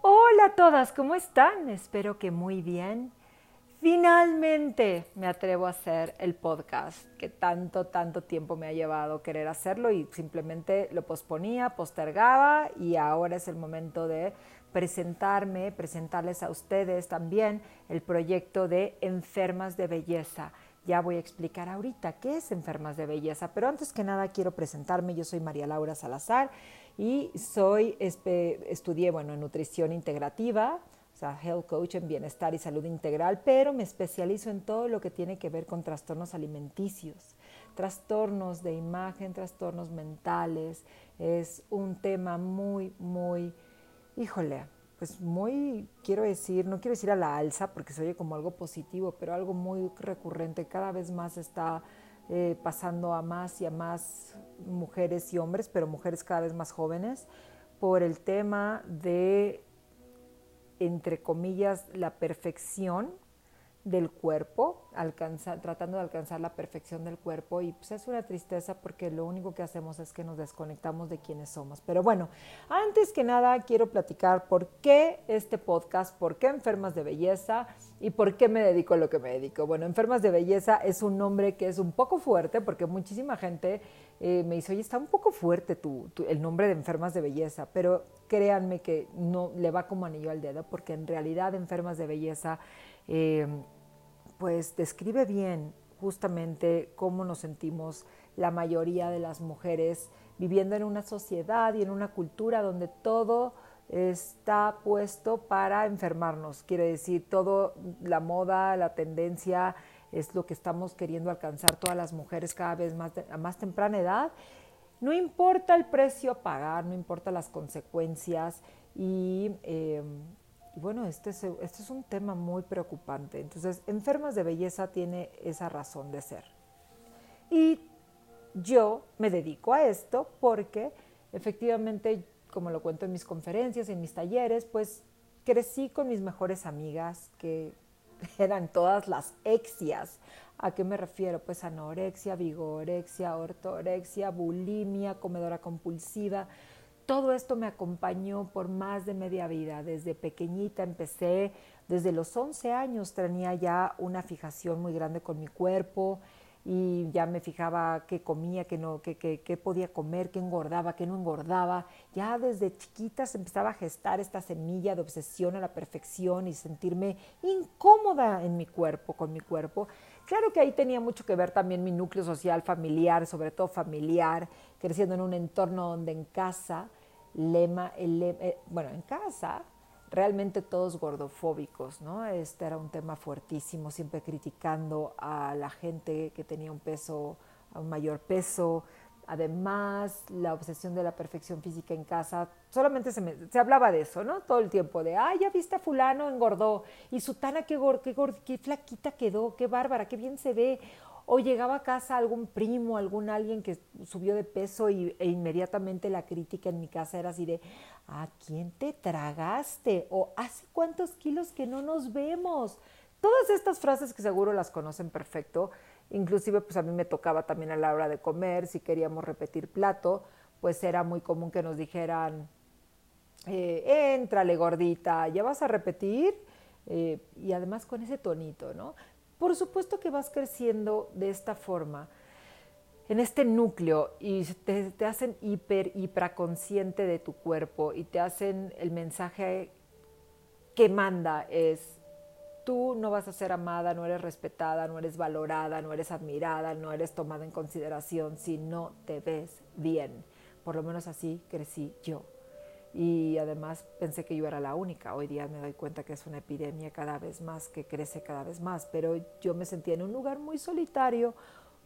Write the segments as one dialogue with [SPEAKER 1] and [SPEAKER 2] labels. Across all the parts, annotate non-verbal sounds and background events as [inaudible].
[SPEAKER 1] Hola a todas, ¿cómo están? Espero que muy bien. Finalmente me atrevo a hacer el podcast que tanto, tanto tiempo me ha llevado querer hacerlo y simplemente lo posponía, postergaba y ahora es el momento de presentarme, presentarles a ustedes también el proyecto de Enfermas de Belleza. Ya voy a explicar ahorita qué es Enfermas de Belleza, pero antes que nada quiero presentarme. Yo soy María Laura Salazar y soy, estudié, bueno, en nutrición integrativa, health coach en bienestar y salud integral, pero me especializo en todo lo que tiene que ver con trastornos alimenticios, trastornos de imagen, trastornos mentales. Es un tema muy, muy, híjole, pues muy, quiero decir, no quiero decir a la alza porque se oye como algo positivo, pero algo muy recurrente, cada vez más está eh, pasando a más y a más mujeres y hombres, pero mujeres cada vez más jóvenes, por el tema de entre comillas, la perfección del cuerpo, tratando de alcanzar la perfección del cuerpo y pues es una tristeza porque lo único que hacemos es que nos desconectamos de quienes somos. Pero bueno, antes que nada quiero platicar por qué este podcast, por qué Enfermas de Belleza y por qué me dedico a lo que me dedico. Bueno, Enfermas de Belleza es un nombre que es un poco fuerte porque muchísima gente eh, me dice, oye, está un poco fuerte tu, el nombre de Enfermas de Belleza, pero créanme que no le va como anillo al dedo porque en realidad Enfermas de Belleza... Eh, pues describe bien justamente cómo nos sentimos la mayoría de las mujeres viviendo en una sociedad y en una cultura donde todo está puesto para enfermarnos. Quiere decir, todo la moda, la tendencia es lo que estamos queriendo alcanzar todas las mujeres cada vez más a más temprana edad. No importa el precio a pagar, no importa las consecuencias y eh, y bueno, este es, este es un tema muy preocupante. Entonces, Enfermas de Belleza tiene esa razón de ser. Y yo me dedico a esto porque efectivamente, como lo cuento en mis conferencias, en mis talleres, pues crecí con mis mejores amigas que [laughs] eran todas las exias. ¿A qué me refiero? Pues anorexia, vigorexia, ortorexia, bulimia, comedora compulsiva, todo esto me acompañó por más de media vida. Desde pequeñita empecé, desde los 11 años tenía ya una fijación muy grande con mi cuerpo y ya me fijaba qué comía, qué, no, qué, podía comer, qué engordaba, qué no engordaba. Ya desde chiquita se empezaba a gestar esta semilla de obsesión a la perfección y sentirme incómoda en mi cuerpo, con mi cuerpo. Claro que ahí tenía mucho que ver también mi núcleo social familiar, sobre todo familiar, creciendo en un entorno donde en casa, lema, eh, bueno, en casa realmente todos gordofóbicos, ¿no? Este era un tema fuertísimo, siempre criticando a la gente que tenía un peso, a un mayor peso. Además, la obsesión de la perfección física en casa, solamente se, se hablaba de eso, ¿no? Todo el tiempo, de, ay, ya viste a fulano, engordó, y Sutana, qué, qué, qué flaquita quedó, qué bárbara, qué bien se ve o llegaba a casa algún primo, algún alguien que subió de peso y, e inmediatamente la crítica en mi casa era así de, ¿a quién te tragaste? O ¿hace cuántos kilos que no nos vemos? Todas estas frases que seguro las conocen perfecto, inclusive pues a mí me tocaba también a la hora de comer, si queríamos repetir plato, pues era muy común que nos dijeran, eh, entrale gordita, ¿ya vas a repetir? Eh, y además con ese tonito, ¿no? Por supuesto que vas creciendo de esta forma, en este núcleo, y te, hacen hiper, hiperconsciente de tu cuerpo y te hacen el mensaje que manda es, tú no vas a ser amada, no eres respetada, no eres valorada, no eres admirada, no eres tomada en consideración si no te ves bien. Por lo menos así crecí yo y además pensé que yo era la única. Hoy día me doy cuenta que es una epidemia cada vez más, que crece cada vez más, pero yo me sentía en un lugar muy solitario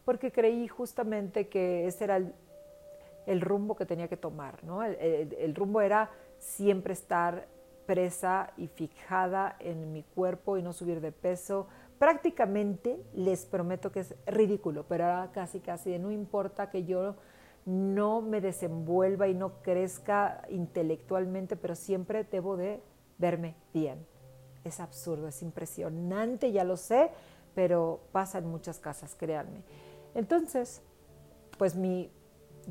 [SPEAKER 1] porque creí justamente que ese era el, rumbo que tenía que tomar. ¿no? El, rumbo era siempre estar presa y fijada en mi cuerpo y no subir de peso. Prácticamente les prometo que es ridículo, pero era casi, casi, no importa que yo no me desenvuelva y no crezca intelectualmente, pero siempre debo de verme bien. Es absurdo, es impresionante, ya lo sé, pero pasa en muchas casas, créanme. Entonces, pues mi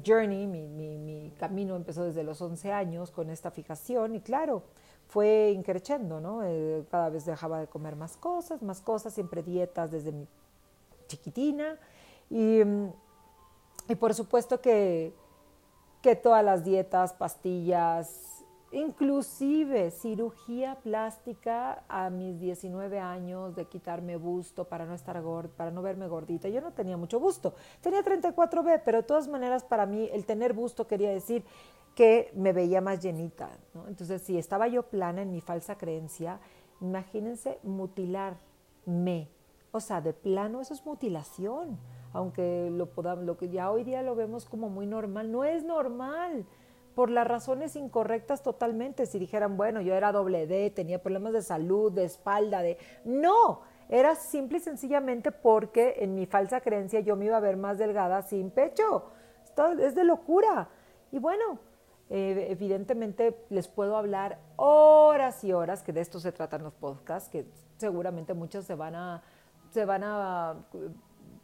[SPEAKER 1] journey, mi, mi, camino empezó desde los 11 años con esta fijación y claro, fue increciendo, ¿no? Eh, cada vez dejaba de comer más cosas, más cosas, siempre dietas desde mi chiquitina y, mm, y por supuesto que, que todas las dietas, pastillas, inclusive cirugía plástica a mis 19 años de quitarme busto para no estar gorda, para no verme gordita. Yo no tenía mucho busto, tenía 34B, pero de todas maneras para mí el tener busto quería decir que me veía más llenita. Entonces, si estaba yo plana en mi falsa creencia, imagínense mutilarme. O sea, de plano eso es mutilación, aunque lo podamos, lo que ya hoy día lo vemos como muy normal, no es normal por las razones incorrectas totalmente. Si dijeran, bueno, yo era doble D, tenía problemas de salud, de espalda, de... No, era simple y sencillamente porque en mi falsa creencia yo me iba a ver más delgada sin pecho. Esto es de locura. Y bueno, eh, evidentemente les puedo hablar horas y horas, que de esto se tratan los podcasts, que seguramente muchos se van a, se van a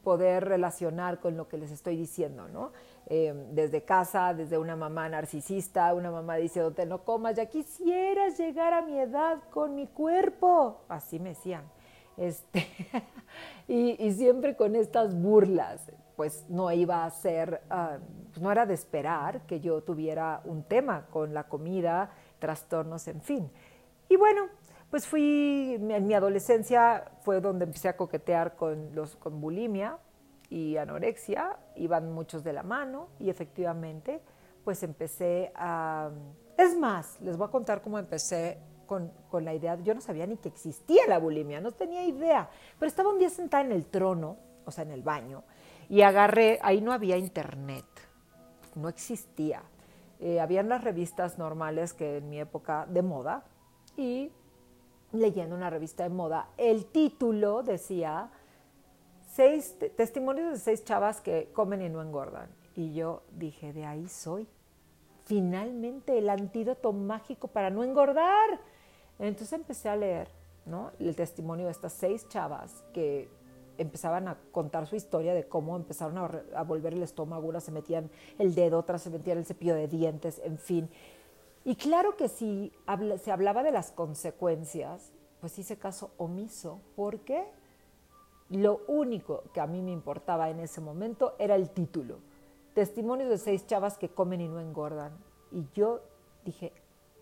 [SPEAKER 1] poder relacionar con lo que les estoy diciendo, ¿no? Eh, desde casa, desde una mamá narcisista, una mamá dice, te no comas, ya quisieras llegar a mi edad con mi cuerpo. Así me decían. Este, [laughs] y, siempre con estas burlas, pues no iba a ser, ah, pues no era de esperar que yo tuviera un tema con la comida, trastornos, en fin. Y bueno, pues fui, en mi adolescencia fue donde empecé a coquetear con, los, con bulimia y anorexia, iban muchos de la mano y efectivamente pues empecé a... Es más, les voy a contar cómo empecé con, con, la idea, yo no sabía ni que existía la bulimia, no tenía idea, pero estaba un día sentada en el trono, o sea, en el baño, y agarré, ahí no había internet, no existía. Eh, habían las revistas normales que en mi época de moda, y leyendo una revista de moda, el título decía seis testimonios de seis chavas que comen y no engordan. Y yo dije, de ahí soy. Finalmente el antídoto mágico para no engordar. Entonces empecé a leer ¿no? el testimonio de estas seis chavas que empezaban a contar su historia de cómo empezaron a, volver el estómago, unas se metían el dedo, otras se metían el cepillo de dientes, en fin. Y claro que si se hablaba de las consecuencias, pues hice caso omiso. ¿Por qué? Lo único que a mí me importaba en ese momento era el título. Testimonios de seis chavas que comen y no engordan. Y yo dije,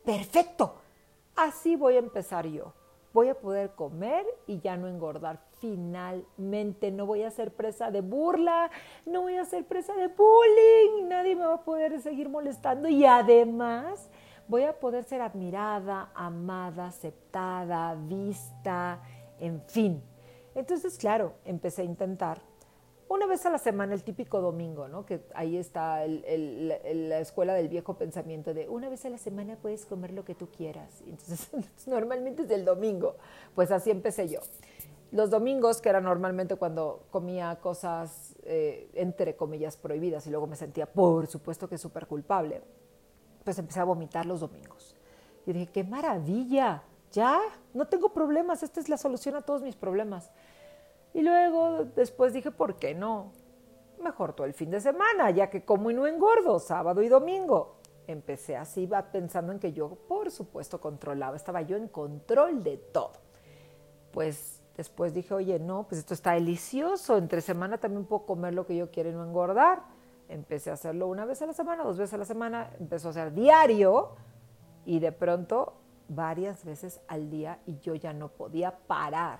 [SPEAKER 1] perfecto, así voy a empezar yo. Voy a poder comer y ya no engordar. Finalmente no voy a ser presa de burla, no voy a ser presa de bullying, nadie me va a poder seguir molestando y además voy a poder ser admirada, amada, aceptada, vista, en fin. Entonces, claro, empecé a intentar una vez a la semana, el típico domingo, ¿no? Que ahí está la escuela del viejo pensamiento de una vez a la semana puedes comer lo que tú quieras. [laughs] Entonces, normalmente es el domingo. Pues así empecé yo. Los domingos, que era normalmente cuando comía cosas, eh, entre comillas, prohibidas y luego me sentía, por supuesto que súper culpable, pues empecé a vomitar los domingos. Y dije, qué maravilla, ya, no tengo problemas, esta es la solución a todos mis problemas. Y luego después dije, ¿por qué no? Mejor todo el fin de semana, ya que como y no engordo, sábado y domingo. Empecé así, pensando en que yo, por supuesto, controlaba, estaba yo en control de todo. Pues después dije, oye, no, pues esto está delicioso, entre semana también puedo comer lo que yo quiero y no engordar. Empecé a hacerlo una vez a la semana, dos veces a la semana, empezó a ser diario y de pronto varias veces al día y yo ya no podía parar.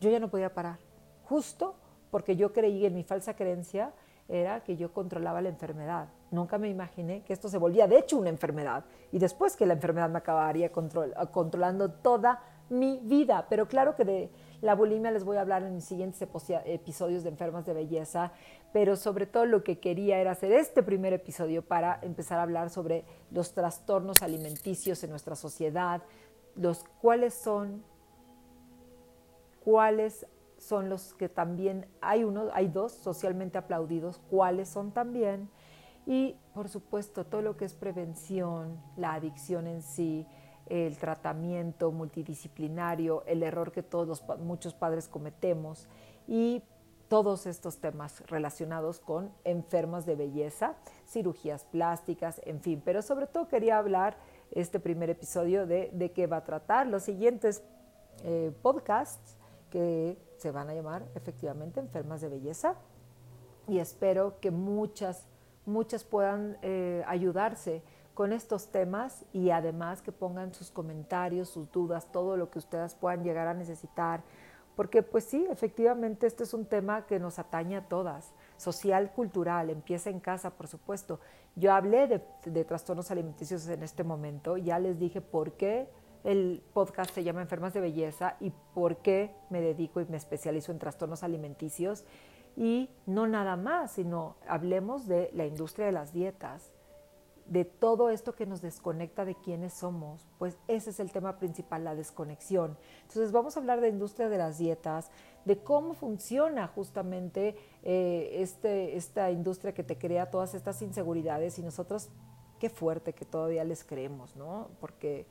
[SPEAKER 1] Yo ya no podía parar. Justo porque yo creí en mi falsa creencia era que yo controlaba la enfermedad. Nunca me imaginé que esto se volvía de hecho una enfermedad y después que la enfermedad me acabaría controlando toda mi vida. Pero claro que de la bulimia les voy a hablar en mis siguientes episodios de Enfermas de Belleza, pero sobre todo lo que quería era hacer este primer episodio para empezar a hablar sobre los trastornos alimenticios en nuestra sociedad, los cuáles son, cuáles son los que también hay uno, hay dos socialmente aplaudidos, cuáles son también y por supuesto todo lo que es prevención, la adicción en sí, el tratamiento multidisciplinario, el error que todos muchos padres cometemos y todos estos temas relacionados con enfermas de belleza, cirugías plásticas, en fin. Pero sobre todo quería hablar este primer episodio de, de qué va a tratar los siguientes eh, podcasts que se van a llamar efectivamente enfermas de belleza y espero que muchas, muchas puedan eh, ayudarse con estos temas y además que pongan sus comentarios, sus dudas, todo lo que ustedes puedan llegar a necesitar porque pues sí, efectivamente este es un tema que nos atañe a todas, social, cultural, empieza en casa, por supuesto. Yo hablé de, trastornos alimenticios en este momento, ya les dije por qué el podcast se llama Enfermas de Belleza y por qué me dedico y me especializo en trastornos alimenticios. Y no nada más, sino hablemos de la industria de las dietas, de todo esto que nos desconecta de quiénes somos, pues ese es el tema principal, la desconexión. Entonces vamos a hablar de industria de las dietas, de cómo funciona justamente eh, este, esta industria que te crea todas estas inseguridades y nosotros, qué fuerte que todavía les creemos, ¿no? Porque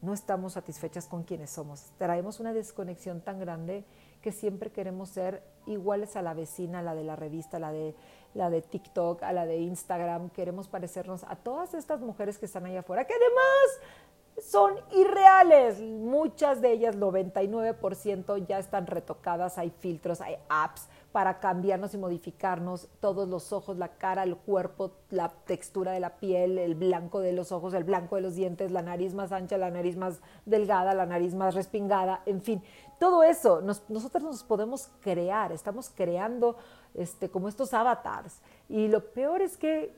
[SPEAKER 1] no estamos satisfechas con quienes somos. Traemos una desconexión tan grande que siempre queremos ser iguales a la vecina, a la de la revista, la de, la de TikTok, a la de Instagram. Queremos parecernos a todas estas mujeres que están allá afuera, que además son irreales. Muchas de ellas, 99%, ya están retocadas, hay filtros, hay apps para cambiarnos y modificarnos todos los ojos, la cara, el cuerpo, la textura de la piel, el blanco de los ojos, el blanco de los dientes, la nariz más ancha, la nariz más delgada, la nariz más respingada, en fin, todo eso nosotros nos podemos crear, estamos creando este, como estos avatars. Y lo peor es que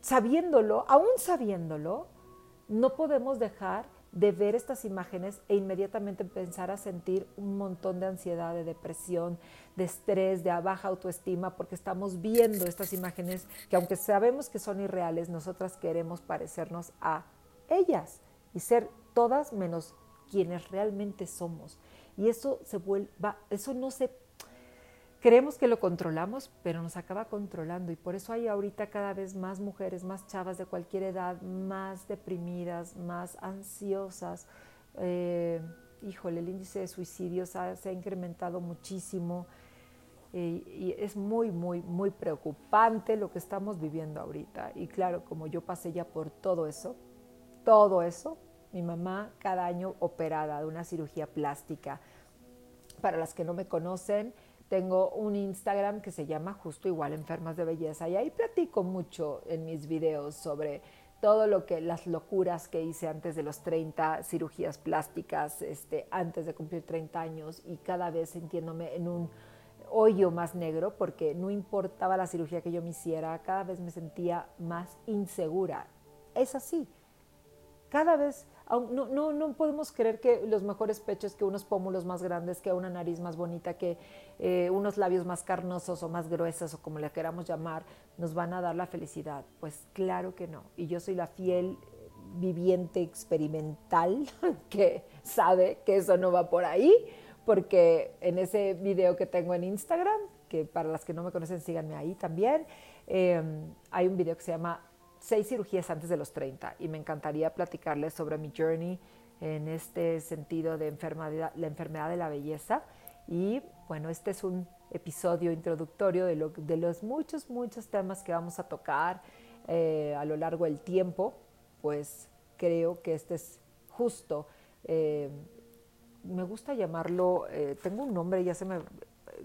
[SPEAKER 1] sabiéndolo, aún sabiéndolo, no podemos dejar de ver estas imágenes e inmediatamente empezar a sentir un montón de ansiedad, de depresión, de estrés, de baja autoestima, porque estamos viendo estas imágenes que aunque sabemos que son irreales, nosotras queremos parecernos a ellas y ser todas menos quienes realmente somos. Y eso se vuelve, eso no se Creemos que lo controlamos, pero nos acaba controlando y por eso hay ahorita cada vez más mujeres, más chavas de cualquier edad, más deprimidas, más ansiosas. Eh, híjole, el índice de suicidios se ha incrementado muchísimo eh, y es muy, muy, muy preocupante lo que estamos viviendo ahorita. Y claro, como yo pasé ya por todo eso, todo eso, mi mamá cada año operada de una cirugía plástica. Para las que no me conocen, tengo un Instagram que se llama justo igual Enfermas de Belleza y ahí platico mucho en mis videos sobre todo lo que las locuras que hice antes de los 30, cirugías plásticas, este, antes de cumplir 30 años y cada vez sintiéndome en un hoyo más negro porque no importaba la cirugía que yo me hiciera, cada vez me sentía más insegura. Es así. Cada vez no, no, no, podemos creer que los mejores pechos, que unos pómulos más grandes, que una nariz más bonita, que eh, unos labios más carnosos o más gruesos o como le queramos llamar, nos van a dar la felicidad. Pues claro que no. Y yo soy la fiel viviente experimental [laughs] que sabe que eso no va por ahí, porque en ese video que tengo en Instagram, que para las que no me conocen síganme ahí también, eh, hay un video que se llama seis cirugías antes de los 30 y me encantaría platicarles sobre mi journey en este sentido de enfermedad, la enfermedad de la belleza. Y bueno, este es un episodio introductorio de, los muchos, muchos temas que vamos a tocar eh, a lo largo del tiempo. Pues creo que este es justo. Eh, me gusta llamarlo, eh, tengo un nombre, ya se me...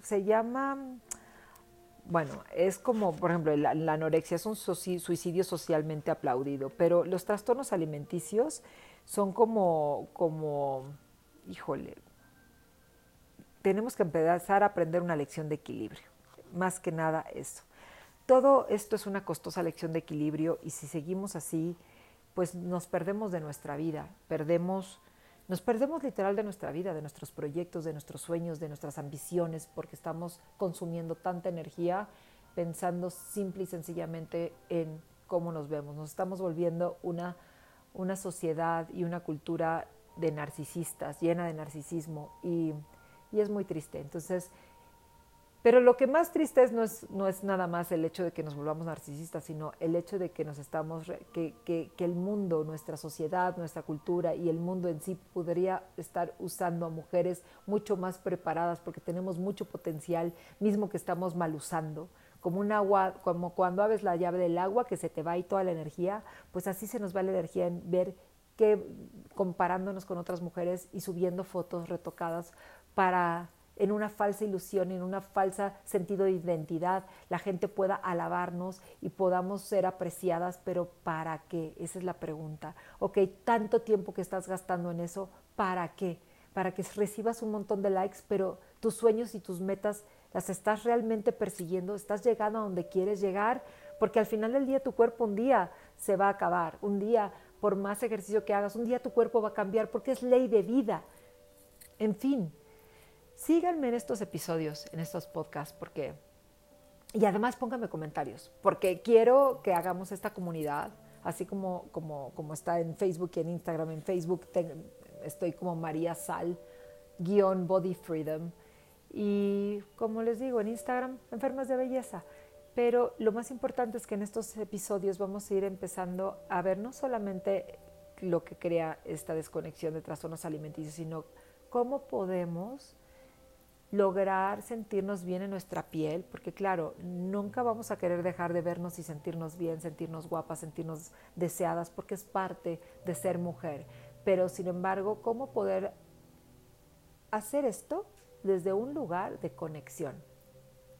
[SPEAKER 1] Se llama bueno, es como, por ejemplo, la, anorexia es un suicidio socialmente aplaudido, pero los trastornos alimenticios son como, como, híjole, tenemos que empezar a aprender una lección de equilibrio, más que nada eso. Todo esto es una costosa lección de equilibrio y si seguimos así, pues nos perdemos de nuestra vida, perdemos nos perdemos literal de nuestra vida, de nuestros proyectos, de nuestros sueños, de nuestras ambiciones, porque estamos consumiendo tanta energía pensando simple y sencillamente en cómo nos vemos. Nos estamos volviendo una, una sociedad y una cultura de narcisistas, llena de narcisismo, y, y es muy triste. Entonces, Pero lo que más triste es no, es no es nada más el hecho de que nos volvamos narcisistas, sino el hecho de que nos estamos, que, que, que, el mundo, nuestra sociedad, nuestra cultura y el mundo en sí podría estar usando a mujeres mucho más preparadas porque tenemos mucho potencial, mismo que estamos mal usando. Como un agua, como cuando abres la llave del agua que se te va y toda la energía, pues así se nos va la energía en ver que comparándonos con otras mujeres y subiendo fotos retocadas para en una falsa ilusión, en una falsa sentido de identidad, la gente pueda alabarnos y podamos ser apreciadas, pero ¿para qué? Esa es la pregunta. Ok, tanto tiempo que estás gastando en eso, ¿para qué? Para que recibas un montón de likes, pero tus sueños y tus metas las estás realmente persiguiendo, estás llegando a donde quieres llegar, porque al final del día tu cuerpo un día se va a acabar, un día por más ejercicio que hagas, un día tu cuerpo va a cambiar porque es ley de vida. En fin, síganme en estos episodios, en estos podcasts, porque... Y además pónganme comentarios, porque quiero que hagamos esta comunidad, así como, como, como está en Facebook y en Instagram. En Facebook estoy como María Sal, guion Body Freedom. Y como les digo, en Instagram, Enfermas de Belleza. Pero lo más importante es que en estos episodios vamos a ir empezando a ver no solamente lo que crea esta desconexión de trastornos alimenticios, sino cómo podemos lograr sentirnos bien en nuestra piel, porque claro, nunca vamos a querer dejar de vernos y sentirnos bien, sentirnos guapas, sentirnos deseadas, porque es parte de ser mujer. Pero sin embargo, ¿cómo poder hacer esto desde un lugar de conexión,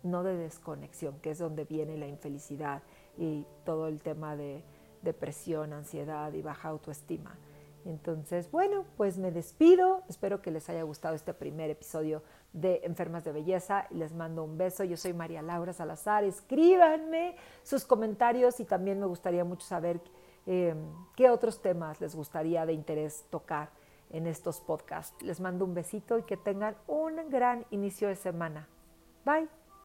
[SPEAKER 1] no de desconexión, que es donde viene la infelicidad y todo el tema de depresión, ansiedad y baja autoestima? Entonces, bueno, pues me despido. Espero que les haya gustado este primer episodio de Enfermas de Belleza les mando un beso. Yo soy María Laura Salazar. Escríbanme sus comentarios y también me gustaría mucho saber eh, qué otros temas les gustaría de interés tocar en estos podcasts. Les mando un besito y que tengan un gran inicio de semana. Bye.